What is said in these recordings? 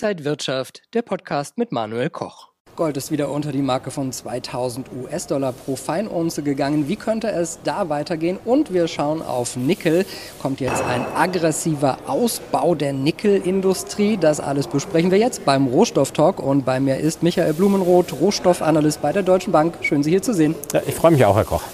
Inside Wirtschaft, der Podcast mit Manuel Koch. Gold ist wieder unter die Marke von 2000 US-Dollar pro Feinunze gegangen. Wie könnte es da weitergehen? Und wir schauen auf Nickel. Kommt jetzt ein aggressiver Ausbau der Nickelindustrie? Das alles besprechen wir jetzt beim Rohstofftalk. Und bei mir ist Michael Blumenroth, Rohstoffanalyst bei der Deutschen Bank. Schön, Sie hier zu sehen. Ja, ich freue mich auch, Herr Koch.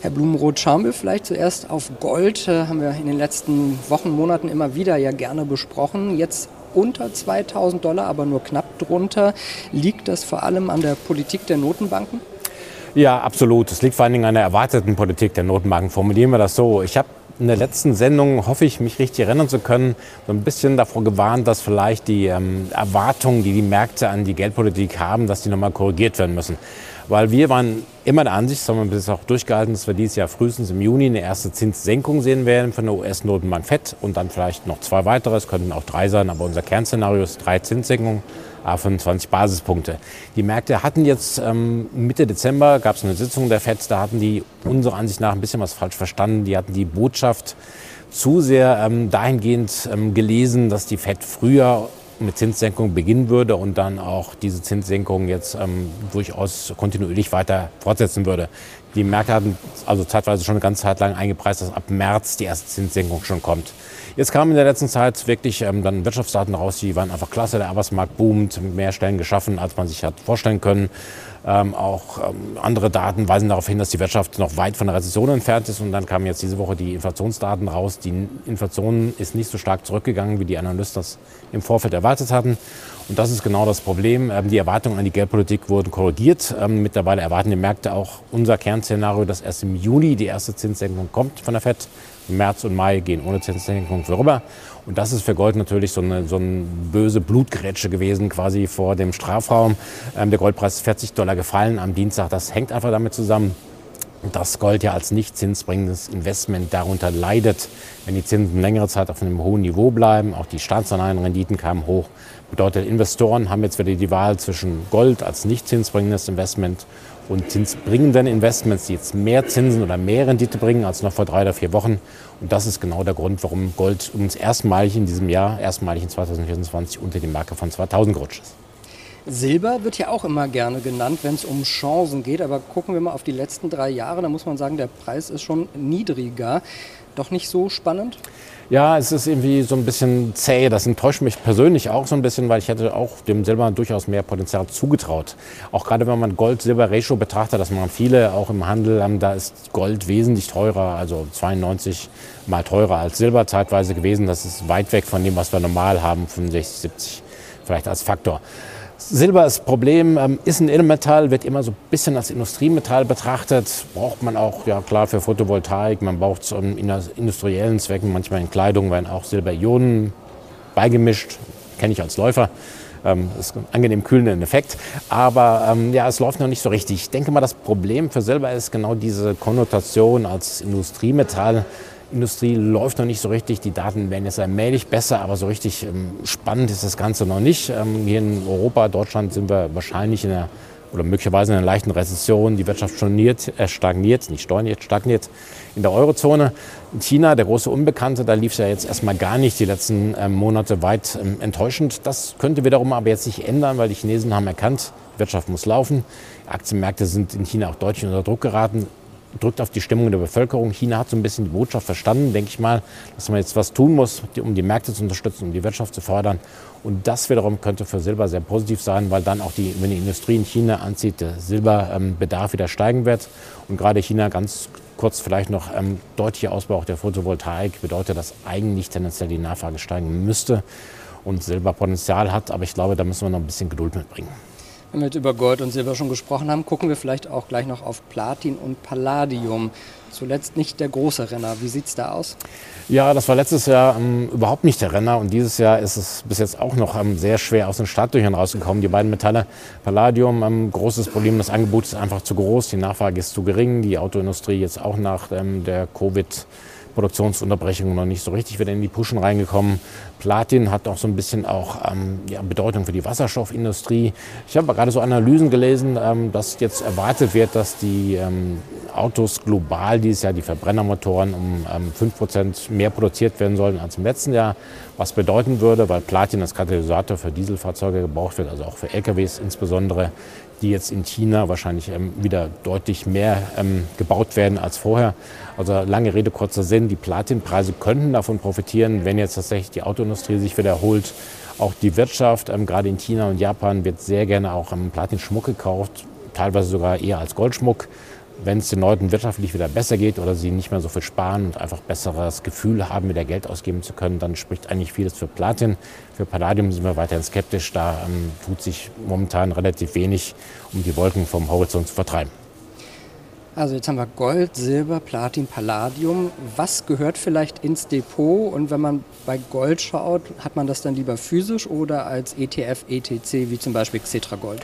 Herr Blumenroth, schauen wir vielleicht zuerst auf Gold. Äh, haben wir in den letzten Wochen, Monaten immer wieder ja gerne besprochen. Jetzt unter 2000 Dollar, aber nur knapp drunter. Liegt das vor allem an der Politik der Notenbanken? Ja, absolut. Es liegt vor allen Dingen an der erwarteten Politik der Notenbanken. Formulieren wir das so. Ich habe in der letzten Sendung, hoffe ich, mich richtig erinnern zu können, so ein bisschen davor gewarnt, dass vielleicht die ähm, Erwartungen, die die Märkte an die Geldpolitik haben, dass die nochmal korrigiert werden müssen. Weil wir waren immer der Ansicht, das haben wir bis auch durchgehalten, dass wir dieses Jahr frühestens im Juni eine erste Zinssenkung sehen werden von der US-Notenbank FED und dann vielleicht noch zwei weitere, es könnten auch drei sein, aber unser Kernszenario ist drei Zinssenkungen, a 25 Basispunkte. Die Märkte hatten jetzt ähm, Mitte Dezember, gab es eine Sitzung der FED, da hatten die unserer Ansicht nach ein bisschen was falsch verstanden. Die hatten die Botschaft zu sehr ähm, dahingehend ähm, gelesen, dass die FED früher mit Zinssenkung beginnen würde und dann auch diese Zinssenkung jetzt ähm, durchaus kontinuierlich weiter fortsetzen würde. Die Märkte hatten also zeitweise schon eine ganze Zeit lang eingepreist, dass ab März die erste Zinssenkung schon kommt. Jetzt kamen in der letzten Zeit wirklich ähm, dann Wirtschaftsdaten raus, die waren einfach klasse. Der Arbeitsmarkt boomt, mehr Stellen geschaffen, als man sich hat vorstellen können. Ähm, auch ähm, andere Daten weisen darauf hin, dass die Wirtschaft noch weit von der Rezession entfernt ist. Und dann kamen jetzt diese Woche die Inflationsdaten raus. Die Inflation ist nicht so stark zurückgegangen, wie die Analysten das im Vorfeld erwartet hatten. Und das ist genau das Problem. Ähm, die Erwartungen an die Geldpolitik wurden korrigiert. Ähm, mittlerweile erwarten die Märkte auch unser Kernszenario, dass erst im Juni die erste Zinssenkung kommt von der FED. März und Mai gehen ohne Zinssenkung vorüber. Und das ist für Gold natürlich so eine, so eine böse Blutgrätsche gewesen, quasi vor dem Strafraum. Ähm, der Goldpreis ist 40 Dollar gefallen am Dienstag. Das hängt einfach damit zusammen, dass Gold ja als nicht zinsbringendes Investment darunter leidet, wenn die Zinsen längere Zeit auf einem hohen Niveau bleiben. Auch die Staatsanleihenrenditen kamen hoch. Bedeutet, Investoren haben jetzt wieder die Wahl zwischen Gold als nicht zinsbringendes Investment und zinsbringenden Investments, die jetzt mehr Zinsen oder mehr Rendite bringen als noch vor drei oder vier Wochen. Und das ist genau der Grund, warum Gold uns erstmalig in diesem Jahr, erstmalig in 2024 unter die Marke von 2000 gerutscht ist. Silber wird ja auch immer gerne genannt, wenn es um Chancen geht. Aber gucken wir mal auf die letzten drei Jahre, da muss man sagen, der Preis ist schon niedriger. Doch nicht so spannend? Ja, es ist irgendwie so ein bisschen zäh. Das enttäuscht mich persönlich auch so ein bisschen, weil ich hätte auch dem Silber durchaus mehr Potenzial zugetraut. Auch gerade wenn man Gold-Silber-Ratio betrachtet, das machen viele auch im Handel, da ist Gold wesentlich teurer, also 92 mal teurer als Silber zeitweise gewesen. Das ist weit weg von dem, was wir normal haben, 65, 70 vielleicht als Faktor. Silber ist Problem, ähm, ist ein Edelmetall, wird immer so ein bisschen als Industriemetall betrachtet. Braucht man auch, ja klar, für Photovoltaik, man braucht es in industriellen Zwecken, manchmal in Kleidung werden auch Silberionen beigemischt, kenne ich als Läufer. Ähm, ist ein angenehm kühlender Effekt. Aber ähm, ja, es läuft noch nicht so richtig. Ich denke mal, das Problem für Silber ist genau diese Konnotation als Industriemetall. Industrie läuft noch nicht so richtig. Die Daten werden jetzt allmählich besser, aber so richtig ähm, spannend ist das Ganze noch nicht. Ähm, hier in Europa, Deutschland sind wir wahrscheinlich in einer oder möglicherweise in einer leichten Rezession. Die Wirtschaft stagniert, äh, stagniert nicht stagniert, stagniert in der Eurozone. In China, der große Unbekannte, da lief es ja jetzt erstmal gar nicht die letzten ähm, Monate weit ähm, enttäuschend. Das könnte wiederum aber jetzt sich ändern, weil die Chinesen haben erkannt, die Wirtschaft muss laufen. Aktienmärkte sind in China auch deutlich unter Druck geraten drückt auf die Stimmung der Bevölkerung. China hat so ein bisschen die Botschaft verstanden, denke ich mal, dass man jetzt was tun muss, um die Märkte zu unterstützen, um die Wirtschaft zu fördern. Und das wiederum könnte für Silber sehr positiv sein, weil dann auch die, wenn die Industrie in China anzieht, der Silberbedarf wieder steigen wird. Und gerade China ganz kurz vielleicht noch ähm, deutlicher Ausbau der Photovoltaik bedeutet, dass eigentlich tendenziell die Nachfrage steigen müsste und Silberpotenzial hat. Aber ich glaube, da müssen wir noch ein bisschen Geduld mitbringen. Wenn wir jetzt über Gold und Silber schon gesprochen haben, gucken wir vielleicht auch gleich noch auf Platin und Palladium. Zuletzt nicht der große Renner. Wie sieht es da aus? Ja, das war letztes Jahr ähm, überhaupt nicht der Renner und dieses Jahr ist es bis jetzt auch noch ähm, sehr schwer aus den Startlöchern rausgekommen. Die beiden Metalle, Palladium, ähm, großes Problem, das Angebot ist einfach zu groß, die Nachfrage ist zu gering. Die Autoindustrie jetzt auch nach ähm, der Covid- Produktionsunterbrechungen noch nicht so richtig wieder in die Puschen reingekommen. Platin hat auch so ein bisschen auch ähm, ja, Bedeutung für die Wasserstoffindustrie. Ich habe gerade so Analysen gelesen, ähm, dass jetzt erwartet wird, dass die ähm, Autos global dieses Jahr, die Verbrennermotoren, um ähm, 5% mehr produziert werden sollen als im letzten Jahr. Was bedeuten würde, weil Platin als Katalysator für Dieselfahrzeuge gebraucht wird, also auch für LKWs insbesondere, die jetzt in China wahrscheinlich ähm, wieder deutlich mehr ähm, gebaut werden als vorher. Also lange Rede, kurzer Sinn, die Platinpreise könnten davon profitieren, wenn jetzt tatsächlich die Autoindustrie sich wiederholt. Auch die Wirtschaft, ähm, gerade in China und Japan, wird sehr gerne auch ähm, Platinschmuck gekauft, teilweise sogar eher als Goldschmuck wenn es den Leuten wirtschaftlich wieder besser geht oder sie nicht mehr so viel sparen und einfach besseres Gefühl haben, wieder Geld ausgeben zu können, dann spricht eigentlich vieles für Platin. Für Palladium sind wir weiterhin skeptisch. Da ähm, tut sich momentan relativ wenig, um die Wolken vom Horizont zu vertreiben. Also jetzt haben wir Gold, Silber, Platin, Palladium. Was gehört vielleicht ins Depot? Und wenn man bei Gold schaut, hat man das dann lieber physisch oder als ETF, ETC, wie zum Beispiel Xetra Gold?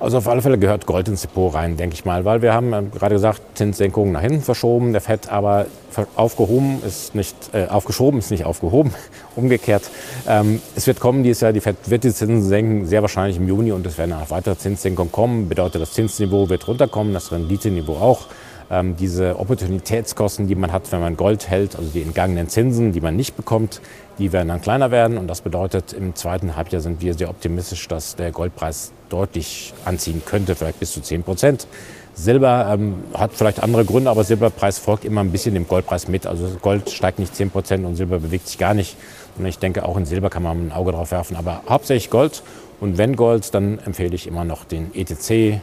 Also auf alle Fälle gehört Gold ins Depot rein, denke ich mal, weil wir haben äh, gerade gesagt, Zinssenkungen nach hinten verschoben, der FED aber aufgehoben ist nicht, äh, aufgeschoben ist nicht aufgehoben, umgekehrt. Ähm, es wird kommen dieses Jahr, die FED wird die Zinsen senken, sehr wahrscheinlich im Juni und es werden auch weitere Zinssenkungen kommen, bedeutet das Zinsniveau wird runterkommen, das Renditeniveau auch. Ähm, diese Opportunitätskosten, die man hat, wenn man Gold hält, also die entgangenen Zinsen, die man nicht bekommt, die werden dann kleiner werden. Und das bedeutet, im zweiten Halbjahr sind wir sehr optimistisch, dass der Goldpreis deutlich anziehen könnte, vielleicht bis zu 10 Prozent. Silber ähm, hat vielleicht andere Gründe, aber Silberpreis folgt immer ein bisschen dem Goldpreis mit. Also Gold steigt nicht 10 Prozent und Silber bewegt sich gar nicht. Und ich denke, auch in Silber kann man ein Auge drauf werfen. Aber hauptsächlich Gold. Und wenn Gold, dann empfehle ich immer noch den ETC,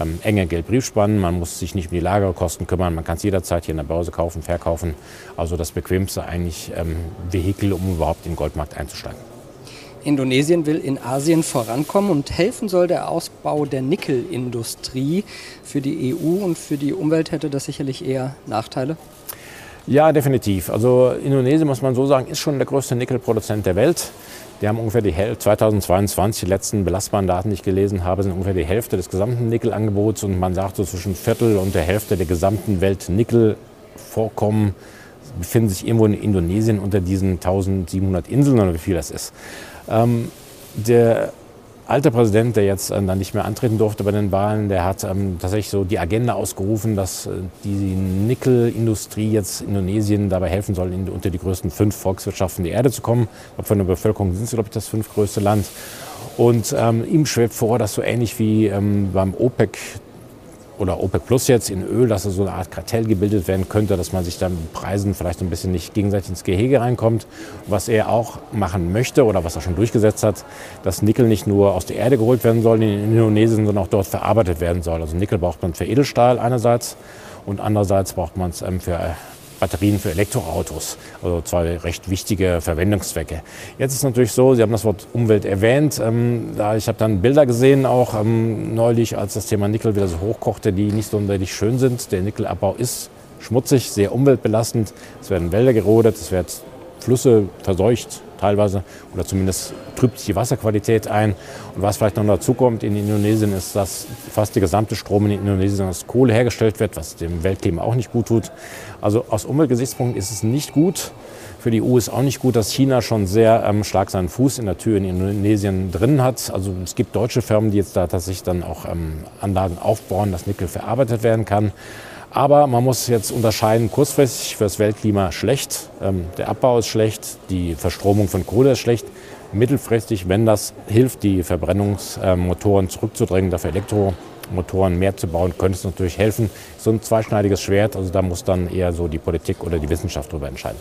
ähm, enge Geldbriefspannen. Man muss sich nicht um die Lagerkosten kümmern. Man kann es jederzeit hier in der Börse kaufen, verkaufen. Also das bequemste eigentlich ähm, Vehikel, um überhaupt in den Goldmarkt einzusteigen. Indonesien will in Asien vorankommen und helfen soll der Ausbau der Nickelindustrie. Für die EU und für die Umwelt hätte das sicherlich eher Nachteile. Ja, definitiv. Also Indonesien, muss man so sagen, ist schon der größte Nickelproduzent der Welt. Die haben ungefähr die Hälfte, 2022, die letzten belastbaren Daten, die ich gelesen habe, sind ungefähr die Hälfte des gesamten Nickelangebots und man sagt so zwischen Viertel und der Hälfte der gesamten Welt Nickelvorkommen befinden sich irgendwo in Indonesien unter diesen 1700 Inseln oder wie viel das ist. Ähm, der alte Präsident, der jetzt äh, dann nicht mehr antreten durfte bei den Wahlen, der hat ähm, tatsächlich so die Agenda ausgerufen, dass äh, die Nickelindustrie jetzt Indonesien dabei helfen soll, in, unter die größten fünf Volkswirtschaften der Erde zu kommen. Von der Bevölkerung sind sie, glaube ich, das fünftgrößte Land. Und ähm, ihm schwebt vor, dass so ähnlich wie ähm, beim OPEC oder OPEC Plus jetzt in Öl, dass so eine Art Kartell gebildet werden könnte, dass man sich dann Preisen vielleicht ein bisschen nicht gegenseitig ins Gehege reinkommt. Was er auch machen möchte oder was er schon durchgesetzt hat, dass Nickel nicht nur aus der Erde geholt werden soll in Indonesien, sondern auch dort verarbeitet werden soll. Also Nickel braucht man für Edelstahl einerseits und andererseits braucht man es ähm, für Batterien für Elektroautos. Also zwei recht wichtige Verwendungszwecke. Jetzt ist natürlich so, Sie haben das Wort Umwelt erwähnt. Ähm, da, ich habe dann Bilder gesehen, auch ähm, neulich, als das Thema Nickel wieder so hochkochte, die nicht sonderlich schön sind. Der Nickelabbau ist schmutzig, sehr umweltbelastend. Es werden Wälder gerodet, es werden Flüsse verseucht teilweise oder zumindest trübt sich die Wasserqualität ein. Und was vielleicht noch dazu kommt in Indonesien ist, dass fast der gesamte Strom in Indonesien aus Kohle hergestellt wird, was dem Weltklima auch nicht gut tut. Also aus Umweltgesichtspunkt ist es nicht gut. Für die EU ist auch nicht gut, dass China schon sehr ähm, stark seinen Fuß in der Tür in Indonesien drin hat. Also es gibt deutsche Firmen, die jetzt da tatsächlich dann auch ähm, Anlagen aufbauen, dass Nickel verarbeitet werden kann. Aber man muss jetzt unterscheiden, kurzfristig für das Weltklima schlecht, ähm, der Abbau ist schlecht, die Verstromung von Kohle ist schlecht. Mittelfristig, wenn das hilft, die Verbrennungsmotoren zurückzudrängen, dafür Elektromotoren mehr zu bauen, könnte es natürlich helfen. So ein zweischneidiges Schwert, also da muss dann eher so die Politik oder die Wissenschaft darüber entscheiden.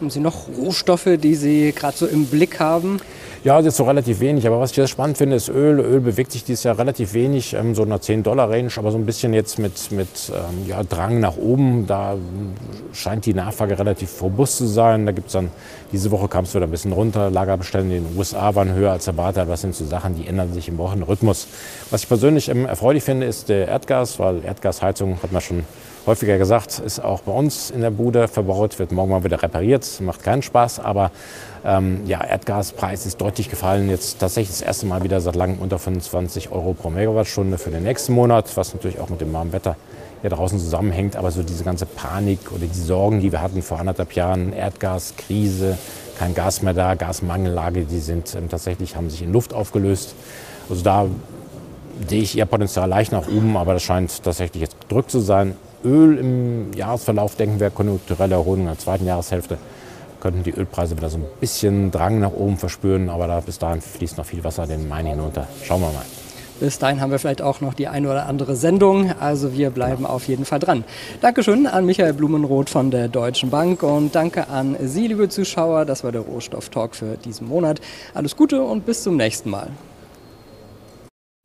Haben Sie noch Rohstoffe, die Sie gerade so im Blick haben? Ja, das ist so relativ wenig. Aber was ich sehr spannend finde, ist Öl. Öl bewegt sich dieses Jahr relativ wenig, ähm, so in einer 10-Dollar-Range, aber so ein bisschen jetzt mit, mit ähm, ja, Drang nach oben. Da scheint die Nachfrage relativ robust zu sein. Da gibt's dann, diese Woche kam es wieder ein bisschen runter. Lagerbestände in den USA waren höher als erwartet. Das sind so Sachen, die ändern sich im Wochenrhythmus. Was ich persönlich ähm, erfreulich finde, ist der Erdgas, weil Erdgasheizung hat man schon häufiger gesagt, ist auch bei uns in der Bude verbaut, wird morgen mal wieder repariert, macht keinen Spaß, aber ähm, ja, Erdgaspreis ist deutlich gefallen, jetzt tatsächlich das erste Mal wieder seit langem unter 25 Euro pro Megawattstunde für den nächsten Monat, was natürlich auch mit dem warmen Wetter ja draußen zusammenhängt. Aber so diese ganze Panik oder die Sorgen, die wir hatten vor anderthalb Jahren, Erdgaskrise, kein Gas mehr da, Gasmangellage, die sind ähm, tatsächlich, haben sich in Luft aufgelöst. Also da sehe ich eher Potenzial leicht nach oben, aber das scheint tatsächlich jetzt gedrückt zu sein. Öl im Jahresverlauf denken wir konjunkturelle Erholung in der zweiten Jahreshälfte könnten die Ölpreise wieder so ein bisschen Drang nach oben verspüren, aber da bis dahin fließt noch viel Wasser den Main hinunter. Schauen wir mal. Bis dahin haben wir vielleicht auch noch die eine oder andere Sendung. Also wir bleiben auf jeden Fall dran. Dankeschön an Michael Blumenroth von der Deutschen Bank und danke an Sie, liebe Zuschauer. Das war der Rohstoff-Talk für diesen Monat. Alles Gute und bis zum nächsten Mal.